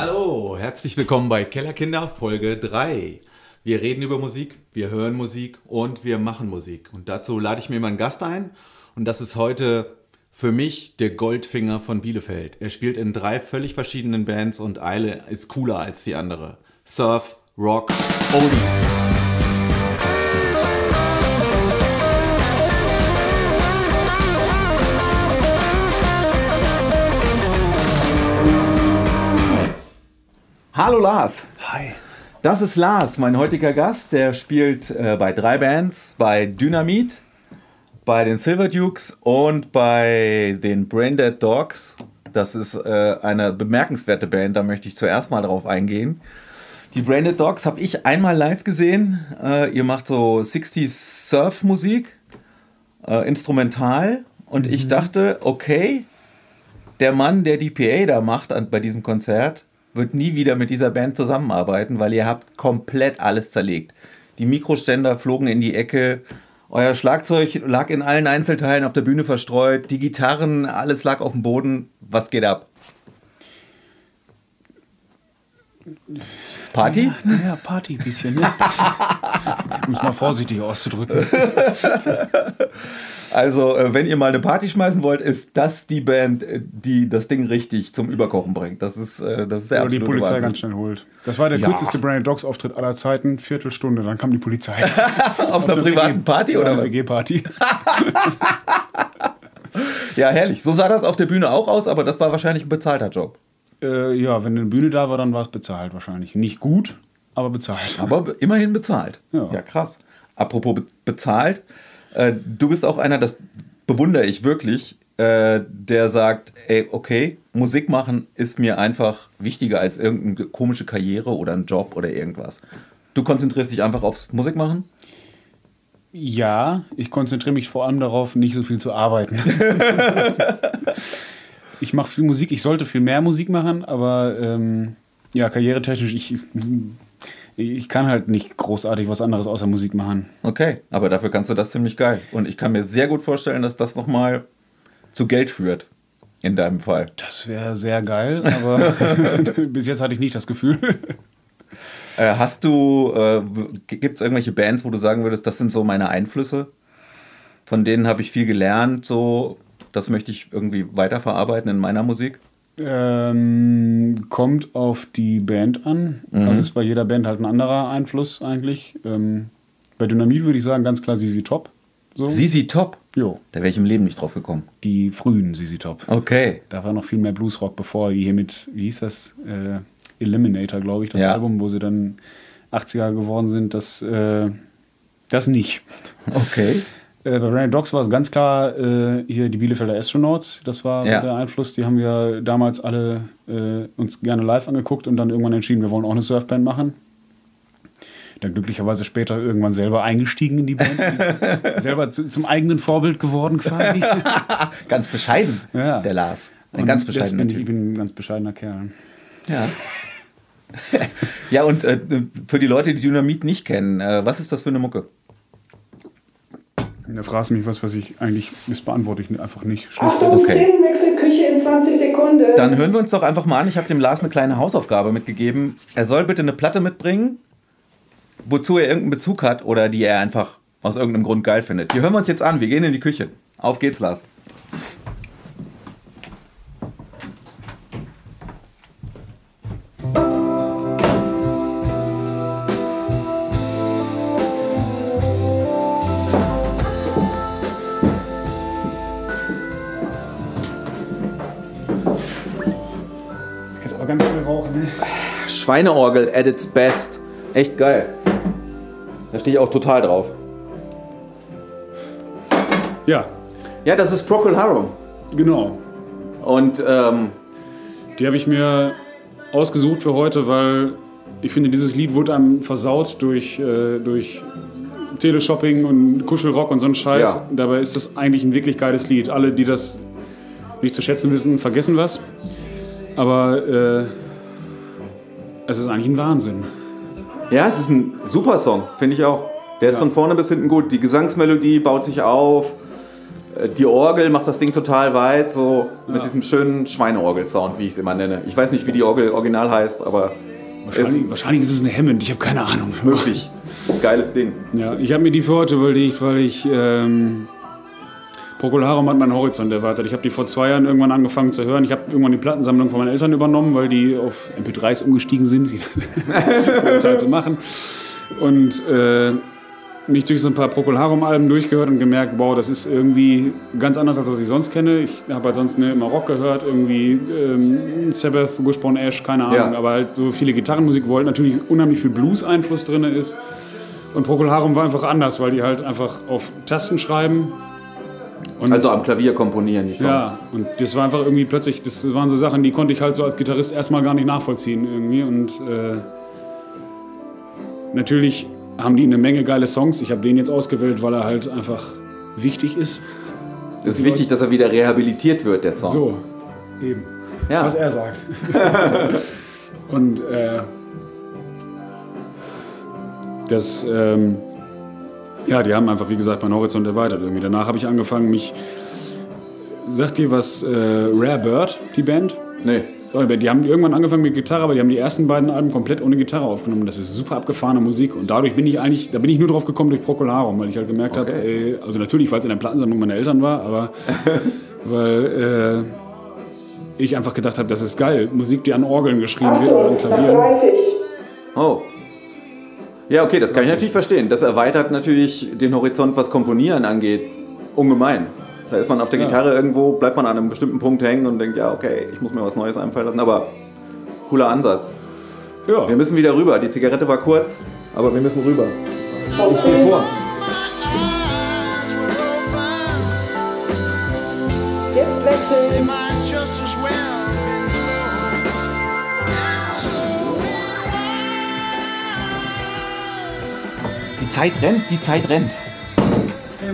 Hallo, herzlich willkommen bei Kellerkinder Folge 3. Wir reden über Musik, wir hören Musik und wir machen Musik. Und dazu lade ich mir meinen Gast ein. Und das ist heute für mich der Goldfinger von Bielefeld. Er spielt in drei völlig verschiedenen Bands und Eile ist cooler als die andere. Surf, Rock, Oldies. Hallo Lars. Hi. Das ist Lars, mein heutiger Gast. Der spielt äh, bei drei Bands, bei Dynamit, bei den Silver Dukes und bei den Braindead Dogs. Das ist äh, eine bemerkenswerte Band, da möchte ich zuerst mal drauf eingehen. Die Braindead Dogs habe ich einmal live gesehen. Äh, ihr macht so 60s Surf-Musik, äh, instrumental. Und mhm. ich dachte, okay, der Mann, der die PA da macht an, bei diesem Konzert, wird nie wieder mit dieser Band zusammenarbeiten, weil ihr habt komplett alles zerlegt. Die Mikroständer flogen in die Ecke, euer Schlagzeug lag in allen Einzelteilen auf der Bühne verstreut, die Gitarren, alles lag auf dem Boden. Was geht ab? Party? Ja, ja Party ein bisschen. Ne? um es mal vorsichtig auszudrücken. Also, äh, wenn ihr mal eine Party schmeißen wollt, ist das die Band, äh, die das Ding richtig zum Überkochen bringt. Das ist, äh, das ist der Oder die Polizei Wahnsinn. ganz schnell holt. Das war der ja. kürzeste Brandon Dogs Auftritt aller Zeiten, Viertelstunde, dann kam die Polizei. Auf, Auf einer privaten Party oder was? WG-Party. ja, herrlich. So sah das auf der Bühne auch aus, aber das war wahrscheinlich ein bezahlter Job. Äh, ja, wenn eine Bühne da war, dann war es bezahlt wahrscheinlich. Nicht gut, aber bezahlt. Aber immerhin bezahlt. Ja, ja krass. Apropos be bezahlt, äh, du bist auch einer, das bewundere ich wirklich, äh, der sagt, ey, okay, Musik machen ist mir einfach wichtiger als irgendeine komische Karriere oder ein Job oder irgendwas. Du konzentrierst dich einfach aufs Musikmachen? Ja, ich konzentriere mich vor allem darauf, nicht so viel zu arbeiten. ich mache viel Musik, ich sollte viel mehr Musik machen, aber ähm, ja, karrieretechnisch, ich ich kann halt nicht großartig was anderes außer Musik machen. Okay, aber dafür kannst du das ziemlich geil. Und ich kann mir sehr gut vorstellen, dass das nochmal zu Geld führt. In deinem Fall. Das wäre sehr geil, aber bis jetzt hatte ich nicht das Gefühl. Äh, hast du, äh, gibt es irgendwelche Bands, wo du sagen würdest, das sind so meine Einflüsse? Von denen habe ich viel gelernt, so, das möchte ich irgendwie weiterverarbeiten in meiner Musik? Ähm, kommt auf die Band an. Mhm. Also ist bei jeder Band halt ein anderer Einfluss eigentlich. Ähm, bei Dynamit würde ich sagen, ganz klar Sisi Top. So. Sisi Top? Jo. Da wäre ich im Leben nicht drauf gekommen. Die frühen Sisi Top. Okay. Da war noch viel mehr Bluesrock, bevor hier mit, wie hieß das? Äh, Eliminator, glaube ich, das ja. Album, wo sie dann 80er geworden sind. Das, äh, das nicht. Okay. Äh, bei Branded Dogs war es ganz klar äh, hier die Bielefelder Astronauts. Das war ja. der Einfluss. Die haben wir damals alle äh, uns gerne live angeguckt und dann irgendwann entschieden, wir wollen auch eine Surfband machen. Dann glücklicherweise später irgendwann selber eingestiegen in die Band. selber zu, zum eigenen Vorbild geworden quasi. ganz bescheiden, ja. der Lars. Ein und ganz bescheidener bin ich, ich bin ein ganz bescheidener Kerl. Ja. ja, und äh, für die Leute, die Dynamit nicht kennen, äh, was ist das für eine Mucke? Da fragst du mich was, was ich eigentlich, das beantworte ich einfach nicht. Achtung, okay. Küche in 20 Sekunden. Dann hören wir uns doch einfach mal an. Ich habe dem Lars eine kleine Hausaufgabe mitgegeben. Er soll bitte eine Platte mitbringen, wozu er irgendeinen Bezug hat oder die er einfach aus irgendeinem Grund geil findet. Die hören wir uns jetzt an. Wir gehen in die Küche. Auf geht's, Lars. Schweineorgel at its best. Echt geil. Da stehe ich auch total drauf. Ja. Ja, das ist Procol Harum. Genau. Und ähm, die habe ich mir ausgesucht für heute, weil ich finde, dieses Lied wurde einem versaut durch, äh, durch Teleshopping und Kuschelrock und so ein Scheiß. Ja. Dabei ist das eigentlich ein wirklich geiles Lied. Alle, die das nicht zu schätzen wissen, vergessen was. Aber äh, es ist eigentlich ein Wahnsinn. Ja, es ist ein super Song, finde ich auch. Der ist ja. von vorne bis hinten gut. Die Gesangsmelodie baut sich auf. Äh, Die Orgel macht das Ding total weit, so mit diesem schönen Schweineorgel-Sound, wie ich es immer nenne. Ich weiß nicht, wie die Orgel original heißt, aber Wahrscheinlich, ist wahrscheinlich ist es eine Hammond, ich habe keine Ahnung. möglich. Geiles Ding. Ja, ich habe mir die für heute überlegt, weil ich ähm, Procolarum hat meinen Horizont erweitert. Ich habe die vor zwei Jahren irgendwann angefangen zu hören. Ich habe irgendwann die Plattensammlung von meinen Eltern übernommen, weil die auf MP3s umgestiegen sind, wie das halt so machen. Und äh, mich durch so ein paar Procolarum-Alben durchgehört und gemerkt, wow, das ist irgendwie ganz anders, als was ich sonst kenne. Ich habe halt sonst ne, immer Rock gehört, irgendwie ähm, Sabbath, Wishbone Ash, keine Ahnung, Ja. aber halt so viele Gitarrenmusik, wo halt natürlich unheimlich viel Blues-Einfluss drin ist. Und Procol Harum war einfach anders, weil die halt einfach auf Tasten schreiben. Und Also am Klavier komponieren, die Songs. ja, und das war einfach irgendwie plötzlich, das waren so Sachen, die konnte ich halt so als Gitarrist erstmal gar nicht nachvollziehen irgendwie. Und äh, natürlich haben die eine Menge geile Songs. Ich habe den jetzt ausgewählt, weil er halt einfach wichtig ist. Es ist wichtig, dass er wieder rehabilitiert wird, der Song. So, eben. ja. was er sagt. und äh, das, ähm, ja, die haben einfach, wie gesagt, meinen Horizont erweitert irgendwie. Danach habe ich angefangen, mich. Sagt dir was äh, Rare Bird, die Band? Nee. Die haben irgendwann angefangen mit Gitarre, aber die haben die ersten beiden Alben komplett ohne Gitarre aufgenommen. Das ist super abgefahrene Musik und dadurch bin ich eigentlich, da bin ich nur drauf gekommen durch Procolarum, weil ich halt gemerkt habe, Okay. ey, also natürlich, weil es in der Plattensammlung meiner Eltern war, aber weil äh, ich einfach gedacht habe, das ist geil, Musik, die an Orgeln geschrieben wird oder an Achtung, nach Klavieren. 30. Oh. Ja, okay, das kann ich natürlich verstehen. Das erweitert natürlich den Horizont, was Komponieren angeht, ungemein. Da ist man auf der Ja. Gitarre irgendwo, bleibt man an einem bestimmten Punkt hängen und denkt, ja, okay, ich muss mir was Neues einfallen lassen. Aber cooler Ansatz. Ja, Wir müssen wieder rüber. Die Zigarette war kurz, aber wir müssen rüber. Ich stehe vor. Jetzt Zeit rennt, die Zeit rennt.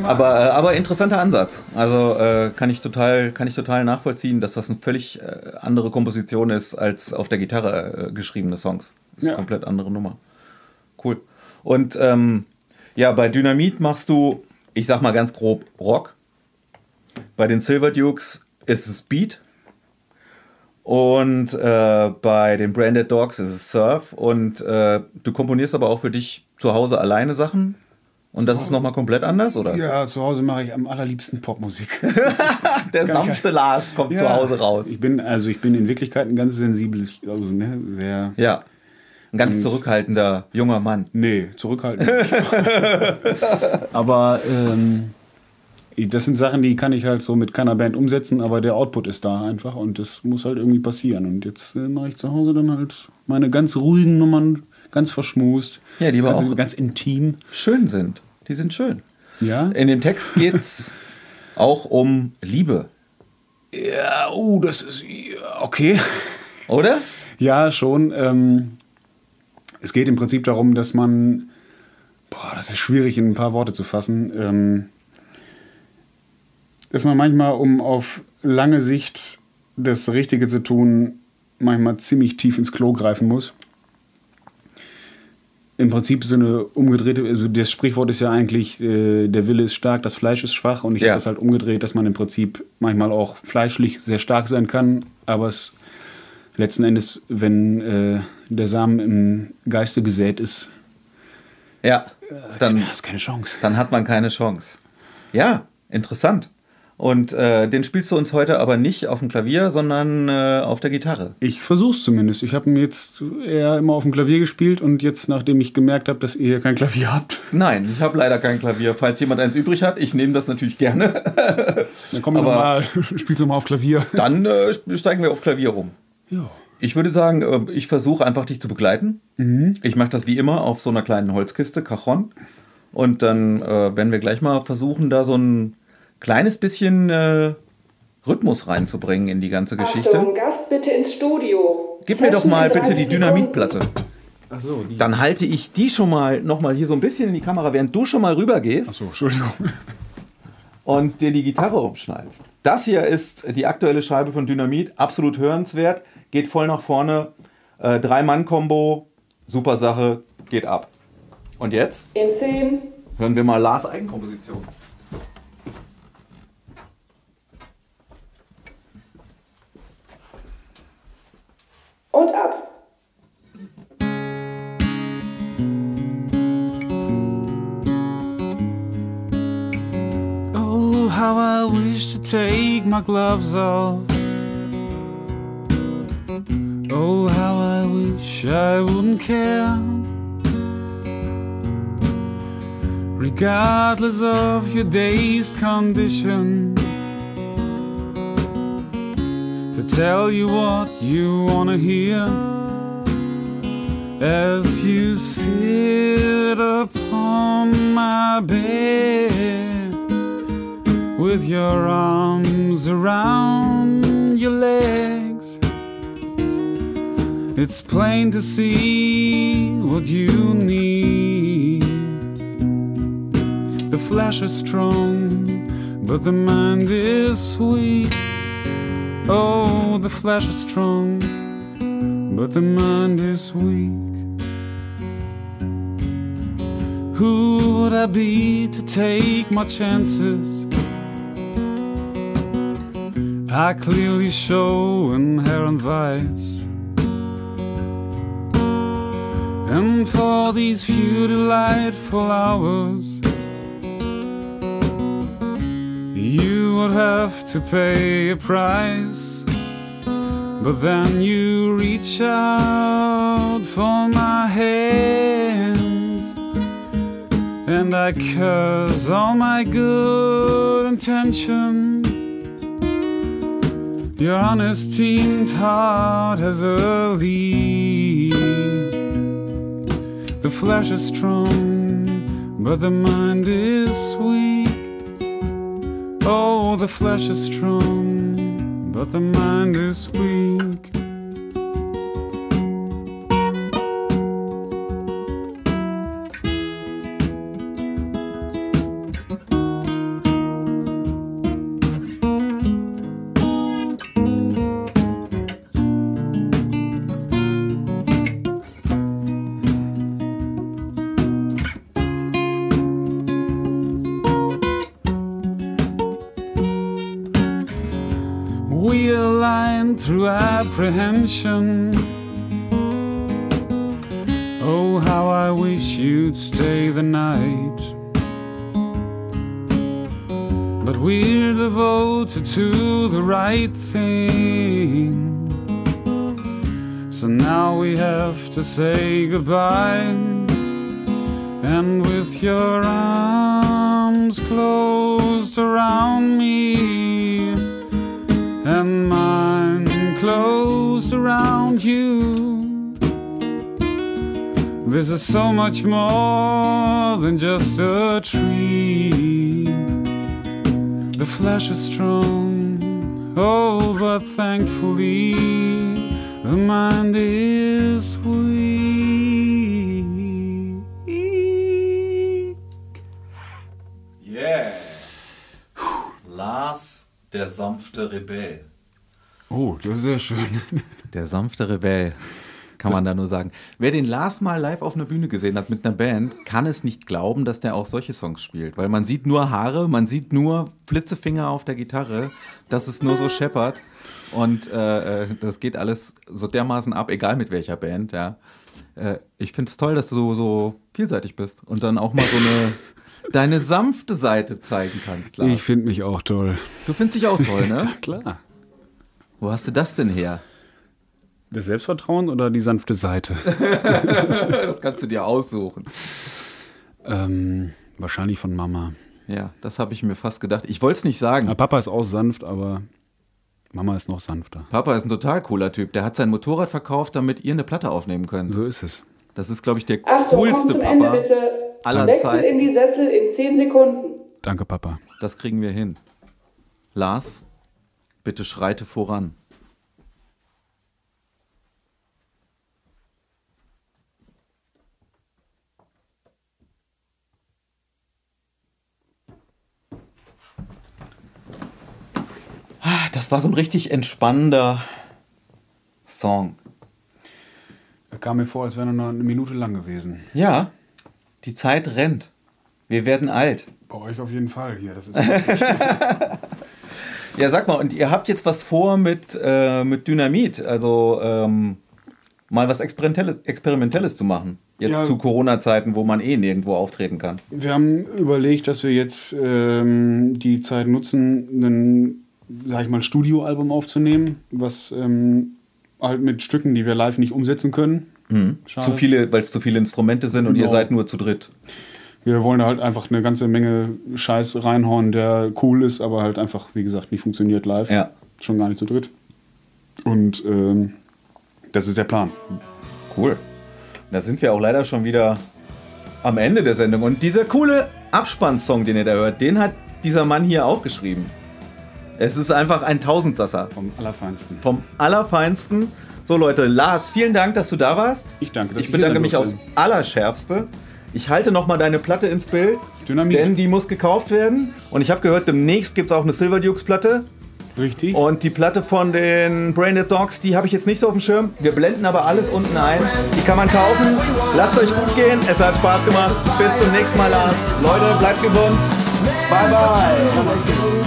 Aber, äh, aber interessanter Ansatz. Also äh, kann, ich total, kann ich total nachvollziehen, dass das eine völlig äh, andere Komposition ist als auf der Gitarre äh, geschriebene Songs. Das ist Ja. eine komplett andere Nummer. Cool. Und ähm, ja, bei Dynamit machst du, ich sag mal ganz grob, Rock. Bei den Silver Dukes ist es Beat. Und äh, bei den Branded Dogs ist es Surf. Und äh, du komponierst aber auch für dich zu Hause alleine Sachen. Und das ist nochmal komplett anders, oder? ja, zu Hause mache ich am allerliebsten Popmusik. Der kann ich sanfte Lars kommt zu Hause raus. Ich bin, also ich bin in Wirklichkeit ein ganz sensibel, also ne, sehr Ja. Ein ganz zurückhaltender junger Mann. Nee, zurückhaltend. nicht. aber ähm, das sind Sachen, die kann ich halt so mit keiner Band umsetzen, aber der Output ist da einfach und das muss halt irgendwie passieren. Und jetzt äh, mache ich zu Hause dann halt meine ganz ruhigen Nummern, ganz verschmust. Ja, die aber ganz, auch- ganz intim. Schön sind. Die sind schön. Ja. In dem Text geht's auch um Liebe, Ja, oh, das ist okay. oder? Ja, schon. Ähm, es geht im Prinzip darum, dass man, boah, das ist schwierig in ein paar Worte zu fassen, ähm, dass man manchmal, um auf lange Sicht das Richtige zu tun, manchmal ziemlich tief ins Klo greifen muss. Im Prinzip so eine umgedrehte, also das Sprichwort ist ja eigentlich, äh, der Wille ist stark, das Fleisch ist schwach. Und ich Ja. habe das halt umgedreht, dass man im Prinzip manchmal auch fleischlich sehr stark sein kann, aber es letzten Endes, wenn äh, der Samen im Geiste gesät ist, Ja. Dann, hast keine Chance. dann hat man keine Chance. Ja, interessant. Und äh, den spielst du uns heute aber nicht auf dem Klavier, sondern äh, auf der Gitarre. Ich versuch's zumindest. Ich habe ihn jetzt eher immer auf dem Klavier gespielt und jetzt, nachdem ich gemerkt habe, dass ihr hier kein Klavier habt, Nein, ich habe leider kein Klavier. Falls jemand eins übrig hat, ich nehme das natürlich gerne. dann komm Aber- mal, spielst du mal auf Klavier. Dann äh, steigen wir auf Klavier um. Ja. Ich würde sagen, äh, ich versuche einfach dich zu begleiten. Ich mache das wie immer auf so einer kleinen Holzkiste, Cajon. Und dann äh, werden wir gleich mal versuchen, da so ein kleines bisschen äh, Rhythmus reinzubringen in die ganze Geschichte. Achtung, Gast bitte ins Studio. Gib mir doch mal bitte die 30 Dynamitplatte. Ach so, die. Dann halte ich die schon mal noch mal hier so ein bisschen in die Kamera, während du schon mal rüber gehst Ach so, Entschuldigung. und dir die Gitarre umschnallst. Das hier ist die aktuelle Scheibe von Dynamit, absolut hörenswert, geht voll nach vorne, äh, Drei-Mann-Kombo, super Sache, geht ab. Und jetzt In 10, hören wir mal Lars Eigenkomposition. und ab. Oh, how I wish to take my gloves off. Oh, how I wish I wouldn't care. Regardless of your day's condition. Tell you what you wanna hear as you sit upon my bed with your arms around your legs. It's plain to see what you need. The flesh is strong, but the mind is weak. Oh, the flesh is strong, but the mind is weak. Who would I be to take my chances? I clearly show inherent vice. And for these few delightful hours, you would have to pay a price. But then you reach out for my hands, and I curse all my good intentions. Your honest teamed heart has a lead. The flesh is strong, but the mind is weak. The flesh is strong, but the mind is weak. Through apprehension. Oh, how I wish you'd stay the night. But we're devoted to the right thing. So now we have to say goodbye. And with your arms closed This is so much more than just a tree. The flesh is strong, oh, but thankfully the mind is weak. Yeah. Lars, der sanfte Rebell. Oh, das ist sehr schön. Der sanfte Rebell, kann man da nur sagen. Wer den Lars mal live auf einer Bühne gesehen hat mit einer Band, kann es nicht glauben, dass der auch solche Songs spielt. Weil man sieht nur Haare, man sieht nur Flitzefinger auf der Gitarre, dass es nur so scheppert. Und äh, äh, das geht alles so dermaßen ab, egal mit welcher Band, ja. Äh, ich finde es toll, dass du so, so vielseitig bist und dann auch mal so eine deine sanfte Seite zeigen kannst, Lars. Ich finde mich auch toll. du findest dich auch toll, ne? Klar. Wo hast du das denn her? Das Selbstvertrauen oder die sanfte Seite? Das kannst du dir aussuchen. ähm, wahrscheinlich von Mama. Ja, das habe ich mir fast gedacht. Ich wollte es nicht sagen. Ja, Papa ist auch sanft, aber Mama ist noch sanfter. Papa ist ein total cooler Typ. Der hat sein Motorrad verkauft, damit ihr eine Platte aufnehmen könnt. So ist es. Das ist, glaube ich, der Ach so, komm coolste Papa bitte. aller Wechselt Zeiten. in die Sessel in 10 Sekunden. Danke, Papa. Das kriegen wir hin. Lars, bitte schreite voran. Das war so ein richtig entspannender Song. Er kam mir vor, als wäre er noch eine Minute lang gewesen. Ja, die Zeit rennt. Wir werden alt. Bei euch auf jeden Fall hier. Das ist Ja, sag mal, und ihr habt jetzt was vor mit, äh, mit Dynamit, also ähm, mal was Experimentelles, Experimentelles zu machen. Jetzt Ja. zu Corona-Zeiten, wo man eh nirgendwo auftreten kann. Wir haben überlegt, dass wir jetzt ähm, die Zeit nutzen, ein, sag ich mal, Studioalbum aufzunehmen, was ähm, halt mit Stücken, die wir live nicht umsetzen können. Schade. Zu viele, weil es zu viele Instrumente sind und ihr Genau. seid nur zu dritt. Wir wollen da halt einfach eine ganze Menge Scheiß reinhauen, der cool ist, aber halt einfach, wie gesagt, nicht funktioniert live. Ja. Schon gar nicht zu dritt. Und ähm, das ist der Plan. Cool. Da sind wir auch leider schon wieder am Ende der Sendung. Und dieser coole Abspannsong, den ihr da hört, den hat dieser Mann hier auch geschrieben. Es ist einfach ein Tausendsasser. Vom Allerfeinsten. Vom Allerfeinsten. So Leute, Lars, vielen Dank, dass du da warst. Ich danke, dass Ich ich bedanke mich aufs. Allerschärfste. Ich halte nochmal deine Platte ins Bild, Dynamit. denn die muss gekauft werden. Und ich habe gehört, demnächst gibt es auch eine Silver Dukes Platte. Richtig. Und die Platte von den Braindead Dogs, die habe ich jetzt nicht so auf dem Schirm. Wir blenden aber alles unten ein. Die kann man kaufen. Lasst euch gut gehen. Es hat Spaß gemacht. Bis zum nächsten Mal, Lars. Leute, bleibt gesund. Bye, bye.